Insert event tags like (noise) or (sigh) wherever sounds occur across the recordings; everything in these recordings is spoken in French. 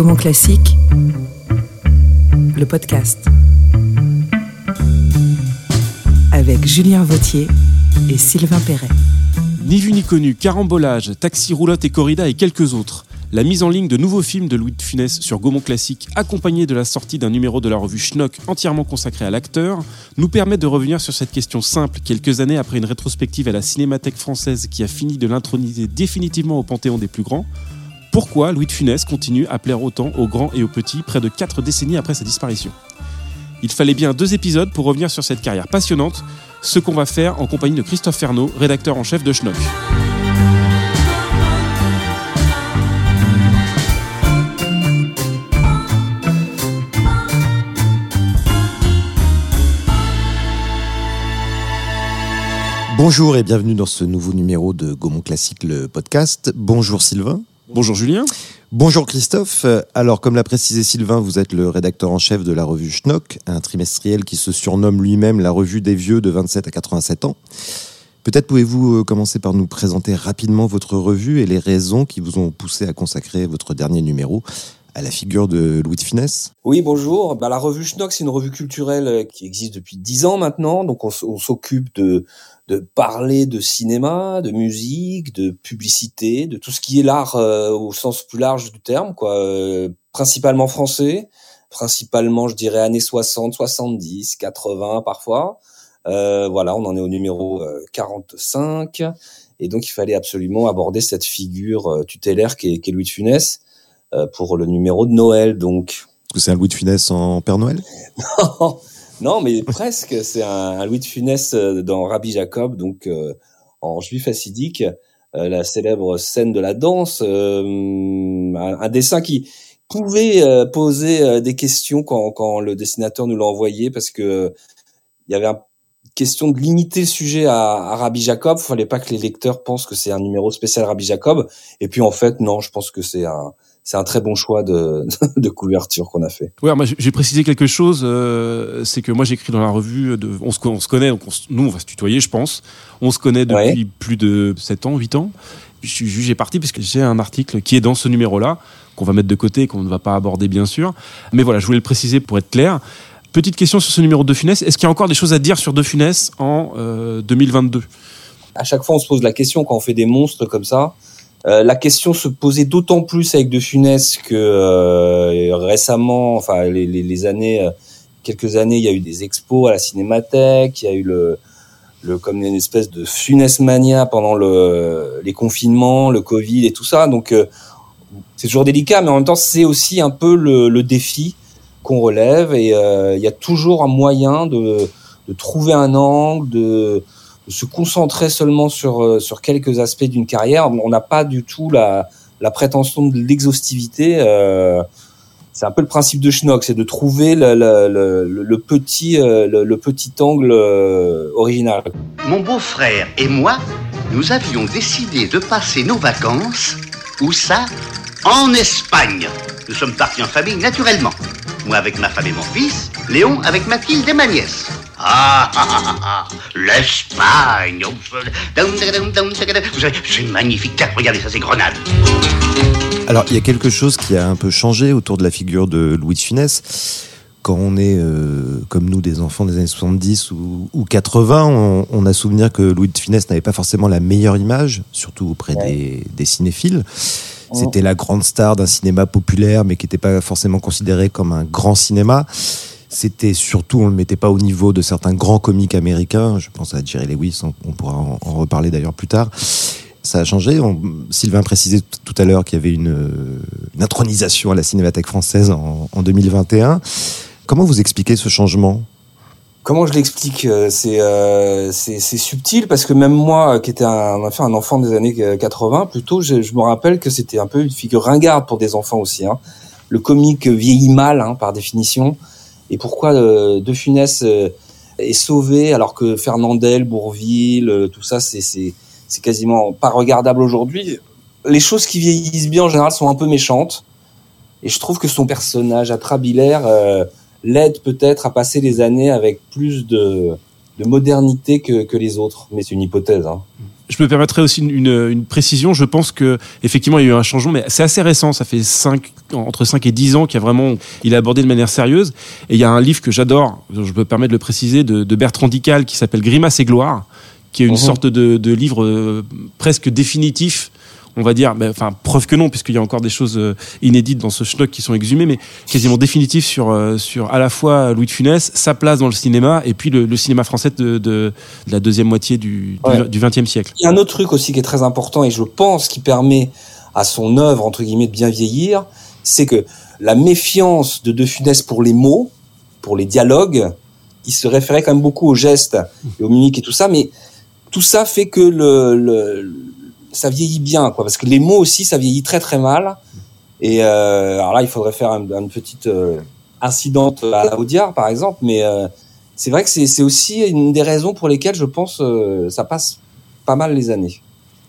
Gaumont Classique, le podcast. Avec Julien Vautier et Sylvain Perret. Ni vu ni connu, carambolage, taxi roulotte et corrida et quelques autres. La mise en ligne de nouveaux films de Louis de Funès sur Gaumont Classique, accompagnée de la sortie d'un numéro de la revue Schnock entièrement consacré à l'acteur, nous permet de revenir sur cette question simple quelques années après une rétrospective à la Cinémathèque française qui a fini de l'introniser définitivement au panthéon des plus grands. Pourquoi Louis de Funès continue à plaire autant aux grands et aux petits près de quatre décennies après sa disparition? Il fallait bien deux épisodes pour revenir sur cette carrière passionnante, ce qu'on va faire en compagnie de Christophe Fernaud, rédacteur en chef de Schnock. Bonjour et bienvenue dans ce nouveau numéro de Gaumont Classique, le podcast. Bonjour Sylvain. Bonjour Julien. Bonjour Christophe. Alors, comme l'a précisé Sylvain, vous êtes le rédacteur en chef de la revue Schnock, un trimestriel qui se surnomme lui-même la revue des vieux de 27 à 87 ans. Peut-être pouvez-vous euh, commencer par nous présenter rapidement votre revue et les raisons qui vous ont poussé à consacrer votre dernier numéro à la figure de Louis de Funès Oui, bonjour. Bah, la revue Schnock, c'est une revue culturelle euh, qui existe depuis dix ans maintenant. Donc, on, s'occupe de, parler de cinéma, de musique, de publicité, de tout ce qui est l'art euh, au sens plus large du terme, quoi. Euh, principalement français, principalement, je dirais, années 60, 70, 80 parfois. Euh, voilà, on en est au numéro 45. Et donc, il fallait absolument aborder cette figure tutélaire qui est, qui est Louis de Funès pour le numéro de Noël, donc. C'est un Louis de Funès en Père Noël? Non, (laughs) non, mais presque. C'est un, Louis de Funès euh, dans Rabbi Jacob, donc euh, en juif assidique, euh, la célèbre scène de la danse, un, dessin qui pouvait poser des questions quand, quand le dessinateur nous l'a envoyé, parce que il y avait une question de limiter le sujet à, à Rabbi Jacob. Il fallait pas que les lecteurs pensent que c'est un numéro spécial Rabbi Jacob. Et puis en fait, non, je pense que c'est un c'est un très bon choix de, (laughs) de couverture qu'on a fait. Oui, moi j'ai précisé quelque chose, euh, c'est que moi j'écris dans la revue, de, on, se, on se connaît, donc nous on va se tutoyer je pense, on se connaît depuis plus de 7 ans, 8 ans. Je suis jugé parti parce que j'ai un article qui est dans ce numéro-là, qu'on va mettre de côté, qu'on ne va pas aborder bien sûr. Mais voilà, je voulais le préciser pour être clair. Petite question sur ce numéro de Funès, est-ce qu'il y a encore des choses à dire sur De Funès en euh, 2022 À chaque fois on se pose la question quand on fait des monstres comme ça, euh, la question se posait d'autant plus avec De Funès que euh, récemment, enfin les, les, les, années, euh, quelques années, il y a eu des expos à la Cinémathèque, il y a eu le, le comme une espèce de Funès mania pendant le, les confinements, le Covid et tout ça. Donc c'est toujours délicat, mais en même temps c'est aussi un peu le, le défi qu'on relève et il y a toujours un moyen de, de trouver un angle, de se concentrer seulement sur euh, sur quelques aspects d'une carrière. On n'a pas du tout la la prétention de l'exhaustivité. Euh, c'est un peu le principe de Schnock, c'est de trouver le, le, le, petit euh, le, petit angle original. Mon beau-frère et moi, nous avions décidé de passer nos vacances où ça En Espagne. Nous sommes partis en famille naturellement. Moi avec ma femme et mon fils, Léon avec Mathilde et ma nièce. Ah, ah, ah, ah, l'Espagne. C'est magnifique. Regardez ça, c'est Grenade. Alors, il y a quelque chose qui a un peu changé autour de la figure de Louis de Funès. Quand on est, euh, comme nous, des enfants des années 70 ou, ou 80, on, on, a souvenir que Louis de Funès n'avait pas forcément la meilleure image, surtout auprès ouais. des, des, cinéphiles. C'était la grande star d'un cinéma populaire, mais qui n'était pas forcément considéré comme un grand cinéma. C'était surtout, on ne le mettait pas au niveau de certains grands comiques américains. Je pense à Jerry Lewis, on, pourra en, en, reparler d'ailleurs plus tard. Ça a changé. On, Sylvain précisait tout à l'heure qu'il y avait une, une, intronisation à la Cinémathèque française en, en 2021. Comment vous expliquez ce changement? Comment je l'explique C'est euh, c'est subtil parce que même moi, qui était un, enfin, un enfant des années 80, plutôt, je, je me rappelle que c'était un peu une figure ringarde pour des enfants aussi. Hein. Le comique vieillit mal, hein, par définition. Et pourquoi euh, De Funès euh, est sauvé alors que Fernandel, Bourville, euh, tout ça, c'est quasiment pas regardable aujourd'hui? Les choses qui vieillissent bien en général sont un peu méchantes. Et je trouve que son personnage atrabilaire euh, l'aide peut-être à passer les années avec plus de, de modernité que, que, les autres. Mais c'est une hypothèse. Hein. Je me permettrai aussi une, une, une, précision. Je pense que effectivement il y a eu un changement, mais c'est assez récent. Ça fait 5 entre 5 et 10 ans qui a vraiment, il a abordé de manière sérieuse. Et il y a un livre que j'adore, je peux permettre de le préciser, de, de Bertrand Dical qui s'appelle Grimace et gloire, qui est une Mhm. sorte de, de livre euh, presque définitif. On va dire, ben, enfin preuve que non, puisqu'il y a encore des choses euh, inédites dans ce schnock qui sont exhumées, mais quasiment définitif sur euh, sur à la fois Louis de Funès, sa place dans le cinéma, et puis le, le cinéma français de, de, de la deuxième moitié du Ouais. du XXe siècle. Il y a un autre truc aussi qui est très important et je pense qui permet à son œuvre entre guillemets de bien vieillir, c'est que la méfiance de De Funès pour les mots, pour les dialogues, il se référait quand même beaucoup aux gestes et aux mimiques et tout ça, mais tout ça fait que le, le ça vieillit bien, quoi, parce que les mots aussi ça vieillit très très mal. Et euh, alors là, il faudrait faire un- une petite euh, incidente à la Audiard, par exemple, mais euh, c'est vrai que c'est aussi une des raisons pour lesquelles je pense ça passe pas mal les années.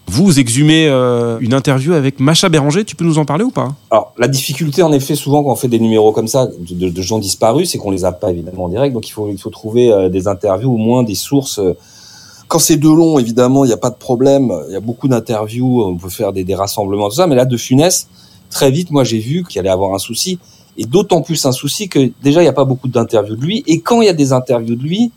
Vous exhumez une interview avec Macha Béranger, tu peux nous en parler ou pas? Alors, la difficulté, en effet, souvent quand on fait des numéros comme ça de, gens disparus, c'est qu'on les a pas évidemment en direct. Donc, il faut, il faut trouver des interviews, au moins des sources. Quand c'est de long, évidemment, il n'y a pas de problème. Il y a beaucoup d'interviews, on peut faire des, des rassemblements, tout ça. Mais là, de Funès, très vite, moi, j'ai vu qu'il allait avoir un souci. Et d'autant plus un souci que déjà, il n'y a pas beaucoup d'interviews de lui. Et quand il y a des interviews de lui,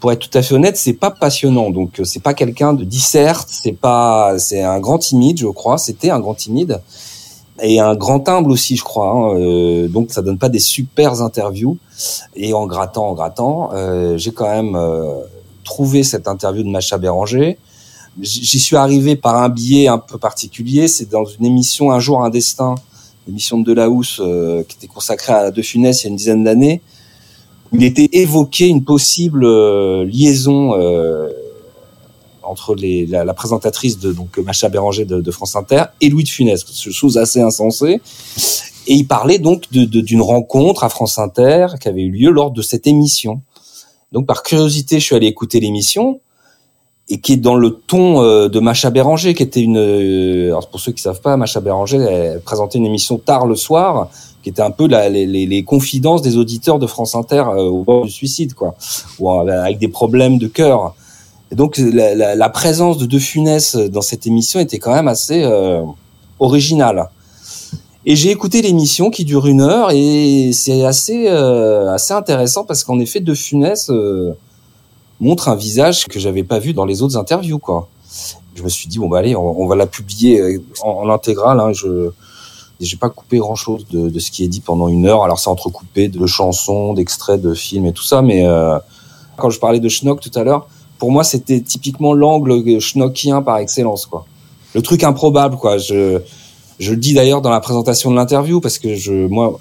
pour être tout à fait honnête, c'est pas passionnant. Donc, euh, c'est pas quelqu'un de disserte. C'est pas, c'est un grand timide, je crois. C'était un grand timide et un grand humble aussi, je crois. hein. Euh, donc ça donne pas des super interviews. Et en grattant, en grattant, euh, j'ai quand même euh, trouvé cette interview de Macha Béranger. J'y suis arrivé par un biais un peu particulier. C'est dans une émission Un jour un destin, émission de Delahousse euh, qui était consacrée à De Funès il y a une dizaine d'années. où Il était évoqué une possible euh, liaison euh, entre les, la, présentatrice de donc Macha Béranger de, France Inter et Louis de Funès, chose assez insensée. Et il parlait donc d'une rencontre à France Inter qui avait eu lieu lors de cette émission. Donc par curiosité, je suis allé écouter l'émission et qui est dans le ton euh, de Macha Béranger, qui était une. euh, alors pour ceux qui savent pas, Macha Béranger présentait une émission tard le soir, qui était un peu la- les, les- confidences des auditeurs de France Inter euh, au bord du suicide, quoi, ou en- avec des problèmes de cœur. Et donc la, la- la présence de De Funès dans cette émission était quand même assez originale. Et j'ai écouté l'émission qui dure une heure et c'est assez euh, assez intéressant parce qu'en effet De Funès euh, montre un visage que j'avais pas vu dans les autres interviews quoi. Je me suis dit bon bah allez on, va la publier euh, en, en intégrale. Hein, je j'ai pas coupé grand chose de, de ce qui est dit pendant une heure. Alors c'est entrecoupé de chansons, d'extraits de films et tout ça, mais euh, quand je parlais de Schnock tout à l'heure, pour moi c'était typiquement l'angle schnockien par excellence quoi. Le truc improbable quoi. Je je le dis d'ailleurs dans la présentation de l'interview parce que je, moi,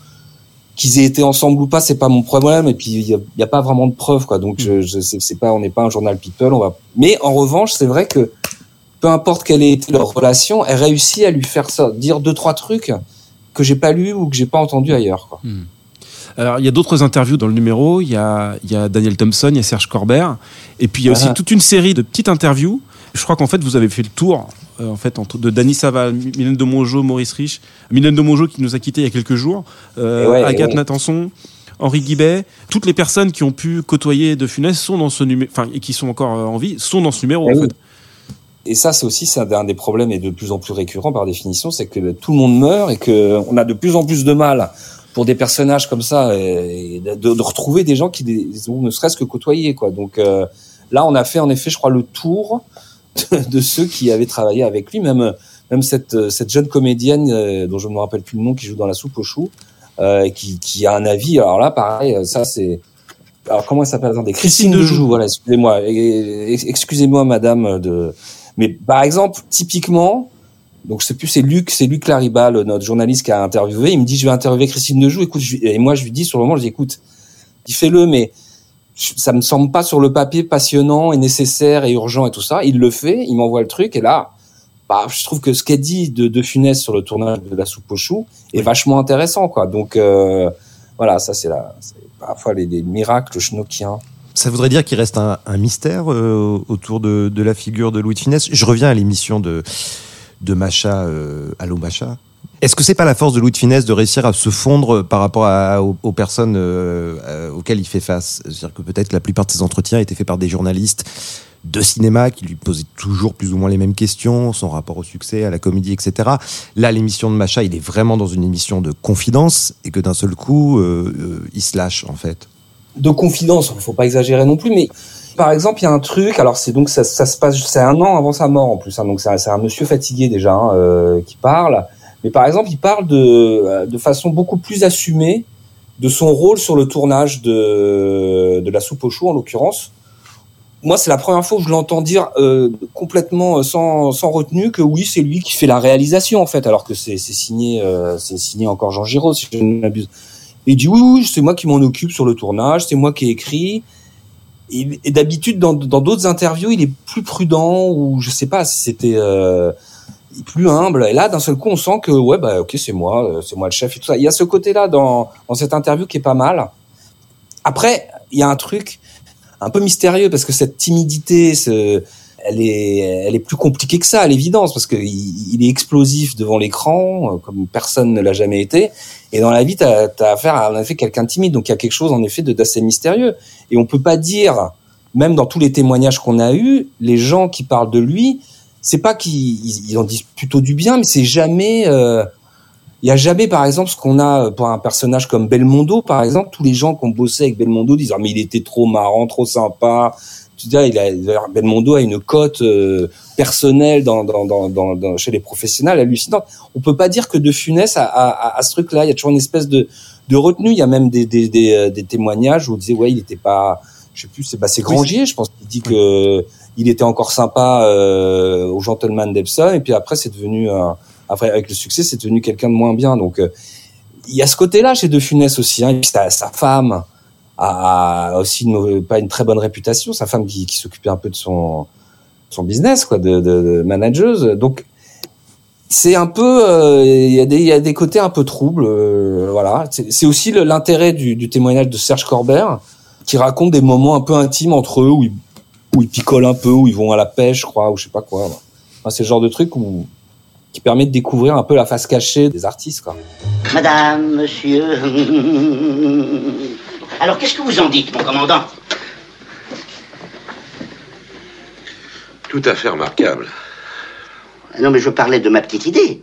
qu'ils aient été ensemble ou pas, c'est pas mon problème. Et puis il y a, pas vraiment de preuves, quoi. Donc je, je c'est pas, on n'est pas un journal people. On va. Mais en revanche, c'est vrai que peu importe quelle ait été leur relation, elle réussit à lui faire ça, dire deux trois trucs que j'ai pas lu ou que j'ai pas entendu ailleurs, quoi. Alors, il y a d'autres interviews dans le numéro. Il y a, il y a Daniel Thompson, il y a Serge Corbert. Et puis, il y a aussi toute une série de petites interviews. Je crois qu'en fait, vous avez fait le tour euh, en fait, entre, de Dany Saval, Mylène de Mongeau, Maurice Rich. Mylène de Mongeau qui nous a quittés il y a quelques jours. euh, ouais, Agathe ouais. Nathanson. Henri Guibet, toutes les personnes qui ont pu côtoyer De Funès sont dans ce numéro, enfin, et qui sont encore euh, en vie, sont dans ce numéro, Eh en oui. fait. Et ça, c'est aussi un, des problèmes et de plus en plus récurrent par définition, c'est que tout le monde meurt et que on a de plus en plus de mal pour des personnages comme ça et de, de retrouver des gens qui les ont ne serait-ce que côtoyés quoi. Donc euh, là, on a fait en effet, je crois, le tour de, (laughs) de ceux qui avaient travaillé avec lui, même même cette cette jeune comédienne euh, dont je ne me rappelle plus le nom qui joue dans la soupe aux choux, euh, qui qui a un avis. Alors là, pareil, ça c'est alors comment elle s'appelle? Attendez, Christine, Christine Dejoux. Voilà, excusez-moi, excusez-moi, Madame de. Mais par exemple, typiquement, donc je sais plus, c'est Luc, c'est Luc Laribal, notre journaliste qui a interviewé. Il me dit, je vais interviewer Christine Dejoux. Écoute, je, et moi je lui dis sur le moment, je dis, écoute, il fais-le, mais je- ça me semble pas sur le papier passionnant et nécessaire et urgent et tout ça. Il le fait, il m'envoie le truc et là, bah, je trouve que ce qu'elle dit de, de Funès sur le tournage de la soupe aux choux est vachement intéressant, quoi. Donc euh, voilà, ça c'est la, parfois les, les miracles schnockiens. Ça voudrait dire qu'il reste un, un mystère euh, autour de, de la figure de Louis de Funès? Je reviens à l'émission de, de Macha, euh, Allô Macha. Est-ce que c'est pas la force de Louis de Funès de réussir à se fondre par rapport aux, personnes euh, euh, auxquelles il fait face? C'est-à-dire que peut-être la plupart de ses entretiens étaient faits par des journalistes de cinéma qui lui posait toujours plus ou moins les mêmes questions, son rapport au succès, à la comédie, etc. Là, l'émission de Macha, il est vraiment dans une émission de confidence et que d'un seul coup, euh, il se lâche en fait. De confidence, il faut pas exagérer non plus, mais par exemple, il y a un truc. Alors c'est donc ça, se passe, c'est un an avant sa mort en plus. Hein, donc c'est un, monsieur fatigué déjà hein, qui parle. Mais par exemple, il parle de de façon beaucoup plus assumée de son rôle sur le tournage de de la soupe au chou en l'occurrence moi, c'est la première fois que je l'entends dire euh, complètement euh, sans, sans retenue que oui, c'est lui qui fait la réalisation en fait, alors que c'est signé, euh, signé encore Jean Giraud si je ne m'abuse. Il dit oui, c'est moi qui m'en occupe sur le tournage, c'est moi qui ai écrit. Et, d'habitude, dans d'autres interviews, il est plus prudent ou je sais pas si c'était euh, plus humble. Et là, d'un seul coup, on sent que ouais, bah ok, c'est moi, c'est moi le chef et tout ça. Il y a ce côté-là dans, cette interview qui est pas mal. Après, il y a un truc un peu mystérieux parce que cette timidité, elle est, elle est plus compliquée que ça à l'évidence parce qu'il il est explosif devant l'écran euh, comme personne ne l'a jamais été. Et dans la vie, tu as, affaire à en effet quelqu'un de timide, donc il y a quelque chose en effet d'assez mystérieux. Et on peut pas dire, même dans tous les témoignages qu'on a eus, les gens qui parlent de lui, c'est pas qu'ils en disent plutôt du bien, mais c'est jamais euh, il y a jamais, par exemple, ce qu'on a pour un personnage comme Belmondo, par exemple, tous les gens qui ont bossé avec Belmondo disent ah mais il était trop marrant, trop sympa. Tu dis, il a, Belmondo a une cote euh, personnelle dans, dans, dans, dans, chez les professionnels hallucinante. On peut pas dire que De Funès a, a, a ce truc-là. Il y a toujours une espèce de, de retenue. Il y a même des, des, des, euh, des témoignages où on disait ouais il était pas, je sais plus, c'est bah, Grangier, je pense qu'il dit que il était encore sympa euh, au gentleman d'Epson et puis après c'est devenu un après, avec le succès, c'est devenu quelqu'un de moins bien. Donc, euh, il y a ce côté-là chez De Funès aussi. Hein. Sa, femme a aussi pas une très bonne réputation. Sa femme qui, s'occupait un peu de son son business, quoi, de, de, manageuse. Donc, c'est un peu, euh, il y a des, côtés un peu troubles, euh, voilà. C'est aussi l'intérêt du, témoignage de Serge Corbert, qui raconte des moments un peu intimes entre eux où ils picolent un peu, où ils vont à la pêche, je crois, ou je sais pas quoi. Enfin, c'est le genre de truc où qui permet de découvrir un peu la face cachée des artistes. Quoi. Madame, monsieur. (laughs) Alors qu'est-ce que vous en dites, mon commandant? Tout à fait remarquable. Non, mais je parlais de ma petite idée.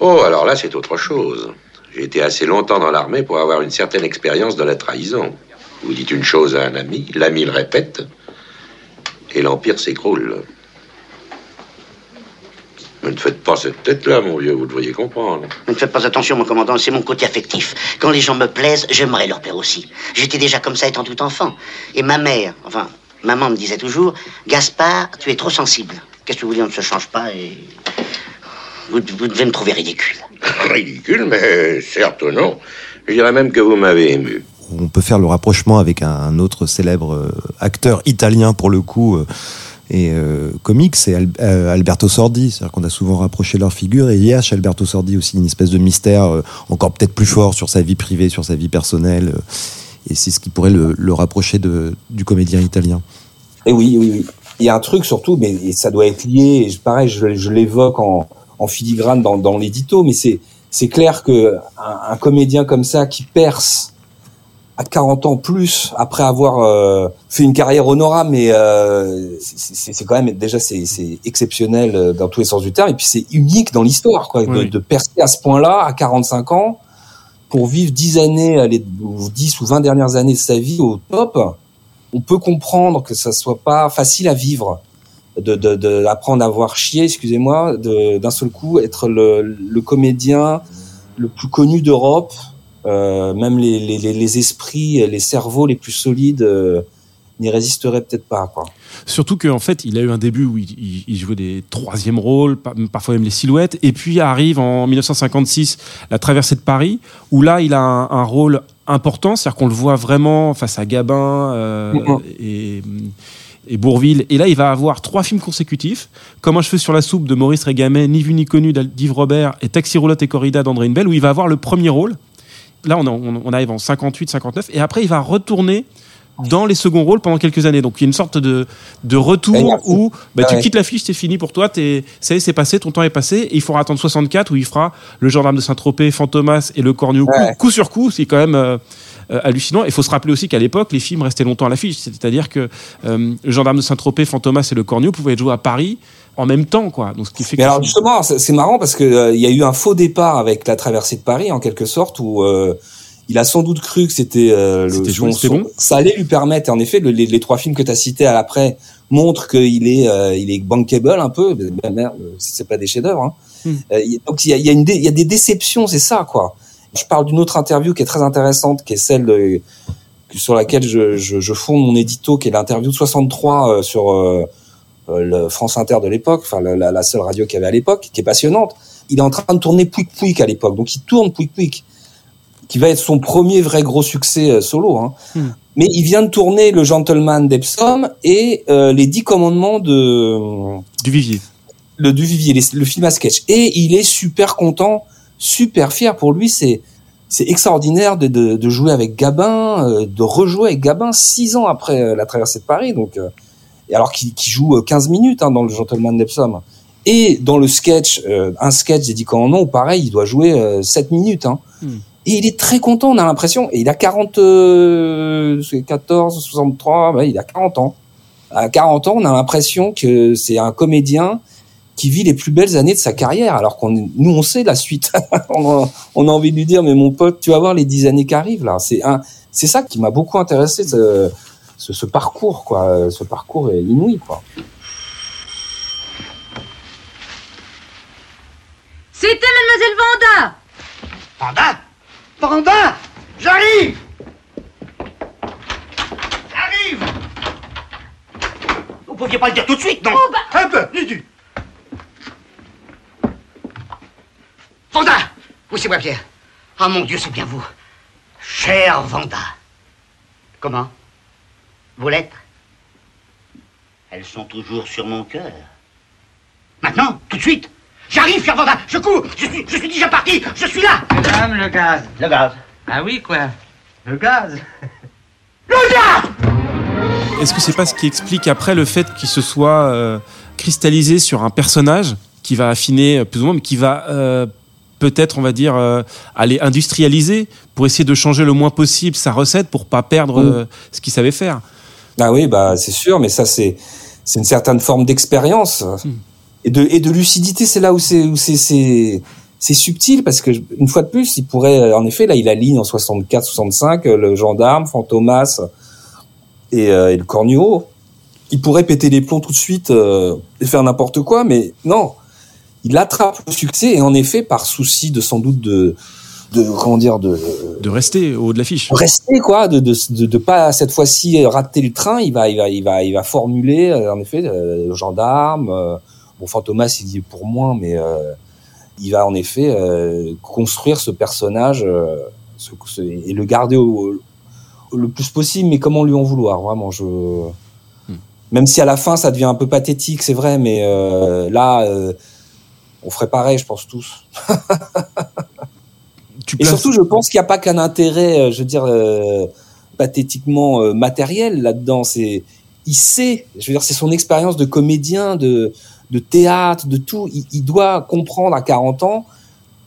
Oh, alors là, c'est autre chose. J'ai été assez longtemps dans l'armée pour avoir une certaine expérience de la trahison. Vous dites une chose à un ami, l'ami le répète, et l'empire s'écroule. Ne faites pas cette tête-là, mon vieux, vous devriez comprendre. Ne faites pas attention, mon commandant, c'est mon côté affectif. Quand les gens me plaisent, j'aimerais leur plaire aussi. J'étais déjà comme ça étant tout enfant. Et ma mère, enfin, maman me disait toujours, Gaspard, tu es trop sensible. Qu'est-ce que vous voulez, on ne se change pas et... Vous, devez me trouver ridicule. Ridicule, mais certes non. Je dirais même que vous m'avez ému. On peut faire le rapprochement avec un autre célèbre euh, acteur italien, pour le coup, euh, et euh, comique, c'est Alberto Sordi. C'est-à-dire qu'on a souvent rapproché leur figure. Et il y a chez Alberto Sordi aussi une espèce de mystère encore peut-être plus fort sur sa vie privée, sur sa vie personnelle. et c'est ce qui pourrait le, rapprocher de, du comédien italien. Et oui, oui. Il y a un truc surtout, mais ça doit être lié. Et pareil, je, l'évoque en, filigrane dans, l'édito, mais c'est c'est clair que un, un, comédien comme ça qui perce à 40 ans plus après avoir euh, fait une carrière honorable mais euh, c'est quand même déjà c'est exceptionnel euh, dans tous les sens du terme. Et puis c'est unique dans l'histoire quoi de, de, percer à ce point-là à 45 ans pour vivre 10 années les 10 ou 20 dernières années de sa vie au top. On peut comprendre que ça soit pas facile à vivre de, de, de apprendre à voir chier excusez-moi d'un seul coup être le, le comédien le plus connu d'Europe euh, même les, les, les, esprits, les cerveaux les plus solides euh, n'y résisteraient peut-être pas. Quoi. Surtout qu'en fait, il a eu un début où il, il, jouait des troisièmes rôles, parfois même les silhouettes, et puis arrive en 1956 la traversée de Paris, où là, il a un, un rôle important, c'est-à-dire qu'on le voit vraiment face à Gabin euh, mm-hmm. et et Bourville. Et là, il va avoir trois films consécutifs, comme Un cheveu sur la soupe de Maurice Régamet, Ni vu ni connu d'Yves Robert et Taxi roulotte et corrida d'André Bell, où il va avoir le premier rôle là, on, arrive en 58, 59, et après, il va retourner dans les seconds rôles pendant quelques années. Donc il y a une sorte de, de retour où bah, tu quittes l'affiche, c'est fini pour toi, es, ça y est, c'est passé, ton temps est passé, et il faudra attendre 64 où il fera le gendarme de Saint-Tropez, Fantomas et le Cornu coup, sur coup, c'est quand même... Euh, euh, hallucinant. Il faut se rappeler aussi qu'à l'époque, les films restaient longtemps à l'affiche. C'est-à-dire que euh, le gendarme de Saint-Tropez, Fantomas et le Cornio pouvaient être joués à Paris en même temps, quoi. Donc, ce qui fait Mais que alors justement, c'est marrant parce que euh, y a eu un faux départ avec la traversée de Paris en quelque sorte où euh, il a sans doute cru que c'était euh, le C'était son- bon, ça allait lui permettre. Et en effet, le- les, les trois films que tu as cités à l'après montrent qu'il est il est bankable un peu. Mais merde, c'est pas des chefs-d'œuvre. Hein. Hmm. Donc il y a, y a des déceptions, c'est ça quoi. Je parle d'une autre interview qui est très intéressante, qui est celle de- sur laquelle je, je, je fonde mon édito, qui est l'interview de 63 euh, sur euh, euh, le France Inter de l'époque, enfin la, la- seule radio qu'il y avait à l'époque, qui est passionnante. Il est en train de tourner Pouic Pouic à l'époque, donc il tourne Pouic Pouic, qui va être son premier vrai gros succès euh, solo. Hein. Hmm. Mais il vient de tourner Le Gentleman d'Epsom et euh, Les Dix Commandements de du vivier. le Duvivier, les- le film à sketch. Et il est super content, super fier. Pour lui, c'est c'est extraordinaire de, de, de jouer avec Gabin, euh, de rejouer avec Gabin six ans après euh, la traversée de Paris. Donc, euh, et alors qu'il joue euh, 15 minutes hein, dans le Gentleman d'Epsom. Et dans le sketch, euh, un sketch des 10 commandements, pareil, il doit jouer euh, 7 minutes. Hein. Hmm. Et il est très content, on a l'impression. Et il a 40, euh, c'est 14, 63, ouais, il a 40 ans. À 40 ans, on a l'impression que c'est un comédien qui vit les plus belles années de sa carrière, alors qu'on nous on sait la suite. (laughs) on, a, on a envie de lui dire mais mon pote, tu vas voir les dix années qui arrivent là. C'est un, c'est ça qui m'a beaucoup intéressé ce, ce, ce parcours quoi. Ce parcours est inouï quoi. C'était Mademoiselle Vanda Panda Panda J'arrive J'arrive Vous pouviez pas le dire tout de suite, non? Un peu, du Vanda Oui, c'est moi, Pierre. Ah, mon Dieu, c'est bien vous. Cher Vanda. Comment? Vos lettres Elles sont toujours sur mon cœur. Maintenant Tout de suite. J'arrive, cher Vanda. Je cours. Je suis, je suis déjà parti. Je suis là. Madame, le gaz. Le gaz. Ah oui, quoi. Le gaz. Le gaz! Est-ce que c'est pas ce qui explique après le fait qu'il se soit euh, cristallisé sur un personnage qui va affiner euh, plus ou moins, mais qui va euh, peut-être, on va dire, euh, aller industrialiser pour essayer de changer le moins possible sa recette pour pas perdre euh, ce qu'il savait faire. Ah oui, bah c'est sûr, mais ça c'est c'est une certaine forme d'expérience et de et de lucidité. C'est là où c'est où c'est c'est c'est subtil parce que une fois de plus, il pourrait euh, en effet là il aligne en 64, 65 euh, le gendarme, Fantomas et, euh, et le Cornio. Il pourrait péter les plombs tout de suite et faire n'importe quoi, mais non. Il attrape le succès et en effet par souci de sans doute de de comment dire de De rester au haut de l'affiche. rester quoi de de, de, de pas cette fois-ci rater le train il va il va il va il va formuler euh, en effet euh, le gendarme euh, bon Fantomas il dit pour moi mais euh, il va en effet construire ce personnage ce- ce- et le garder au, au- le plus possible mais comment lui en vouloir vraiment je même si à la fin ça devient un peu pathétique c'est vrai mais là on ferait pareil je pense tous (laughs) Tu et surtout, je pense qu'il n'y a pas qu'un intérêt, euh, je veux dire, euh, pathétiquement euh, matériel là-dedans. C'est, il sait, je veux dire, c'est son expérience de comédien, de, de théâtre, de tout. Il, il doit comprendre à 40 ans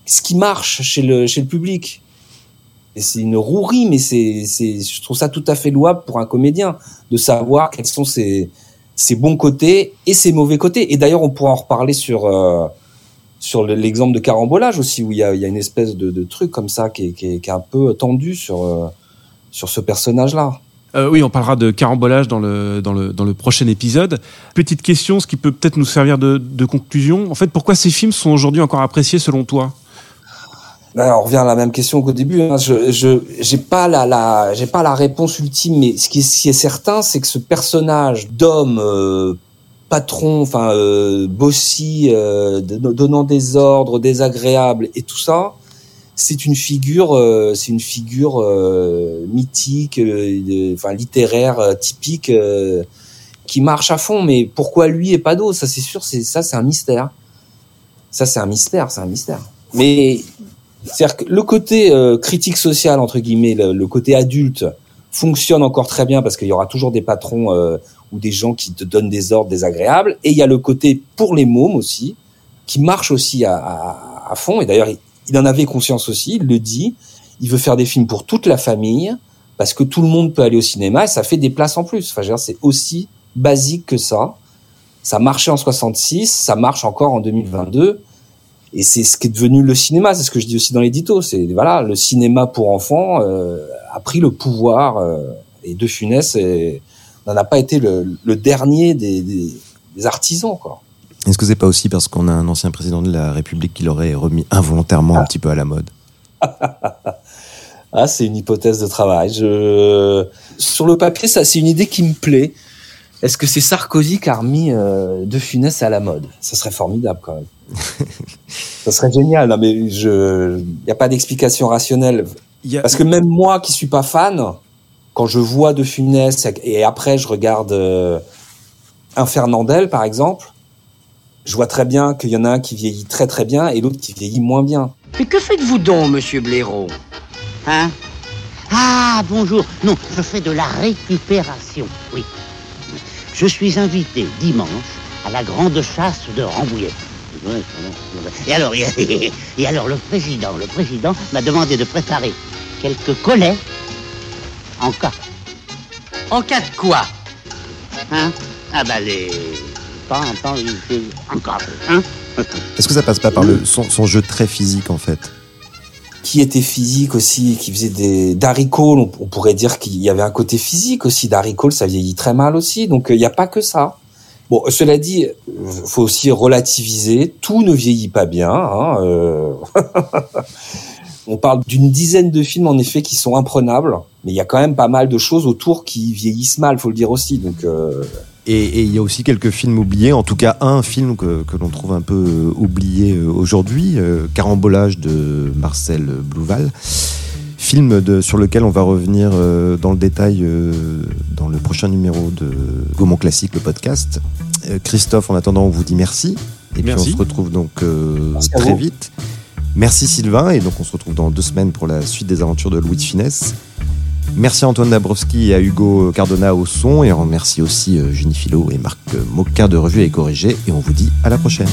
ce qui marche chez le, chez le public. Et c'est une rouerie, mais c'est, c'est, je trouve ça tout à fait louable pour un comédien de savoir quels sont ses, ses bons côtés et ses mauvais côtés. Et d'ailleurs, on pourra en reparler sur, euh, sur le- l'exemple de carambolage aussi, où il y a, il y a une espèce de, de truc comme ça qui est, qui est, qui est un peu tendu sur, euh, sur ce personnage-là. Euh, oui, on parlera de carambolage dans le, dans, le, dans le prochain épisode. Petite question, ce qui peut peut-être nous servir de, de conclusion. En fait, pourquoi ces films sont aujourd'hui encore appréciés selon toi? Là, on revient à la même question qu'au début. Hein. Je, je, j'ai pas la, la, j'ai pas la réponse ultime, mais ce qui, est- ce qui est certain, c'est que ce personnage d'homme euh, patron, enfin euh, bossy, euh, donnant des ordres, désagréable et tout ça, c'est une figure, euh, c'est une figure mythique, enfin littéraire typique qui marche à fond. Mais pourquoi lui et pas d'autres? Ça, c'est sûr, c'est ça, c'est un mystère. Ça, c'est un mystère, c'est un mystère. Mais le côté critique sociale, entre guillemets, le, côté adulte, fonctionne encore très bien parce qu'il y aura toujours des patrons ou des gens qui te donnent des ordres désagréables. Et il y a le côté pour les mômes aussi, qui marche aussi à, fond. Et d'ailleurs, il, en avait conscience aussi, il le dit. Il veut faire des films pour toute la famille, parce que tout le monde peut aller au cinéma et ça fait des places en plus. Enfin, c'est aussi basique que ça. Ça marchait en 66, ça marche encore en 2022. Et c'est ce qui est devenu le cinéma, c'est ce que je dis aussi dans l'édito. C'est voilà, le cinéma pour enfants euh, a pris le pouvoir euh, et De Funès n'en a pas été le, le dernier des, des, des, artisans quoi. Est-ce que c'est pas aussi parce qu'on a un ancien président de la République qui l'aurait remis involontairement ah. un petit peu à la mode? (laughs) Ah, c'est une hypothèse de travail. Je... Sur le papier, ça, c'est une idée qui me plaît. Est-ce que c'est Sarkozy qui a remis euh, De Funès à la mode? Ça serait formidable quand même. (laughs) ça serait génial. Non, mais je, il n'y a pas d'explication rationnelle. A... Parce que même moi, qui suis pas fan, quand je vois De Funès et après je regarde euh, un Fernandel, par exemple, je vois très bien qu'il y en a un qui vieillit très très bien et l'autre qui vieillit moins bien. Mais que faites-vous donc, Monsieur Blaireau? Hein? Ah, bonjour. Non, je fais de la récupération, oui. Je suis invité dimanche à la grande chasse de Rambouillet. Et alors, (laughs) et alors le président, le président m'a demandé de préparer quelques collets en cas. En cas de quoi? Hein? Ah bah les... Pas, pas, en cas, hein? Est-ce que ça passe pas par le, son, son jeu très physique en fait? Qui était physique aussi, qui faisait des Darry Cole, on, on pourrait dire qu'il y avait un côté physique aussi. Darry Cole, ça vieillit très mal aussi, donc il n'y a pas que ça. Bon, cela dit, faut aussi relativiser. Tout ne vieillit pas bien. Hein, euh... (laughs) on parle d'une dizaine de films en effet qui sont imprenables, mais il y a quand même pas mal de choses autour qui vieillissent mal, faut le dire aussi. Donc euh... Et il y a aussi quelques films oubliés, en tout cas un film que, que l'on trouve un peu euh, oublié euh, aujourd'hui, euh, Carambolage de Marcel Blouval, film de, sur lequel on va revenir euh, dans le détail euh, dans le prochain numéro de Gaumont Classique, le podcast. Euh, Christophe, en attendant, on vous dit merci. Et merci. puis on se retrouve donc très vite. Merci Sylvain, et donc on se retrouve dans deux semaines pour la suite des aventures de Louis de Finesse. Merci Antoine Dabrowski et à Hugo Cardona au son. Et on remercie aussi Jenny Philo et Marc Moquin de Revue et Corrigé. Et on vous dit à la prochaine.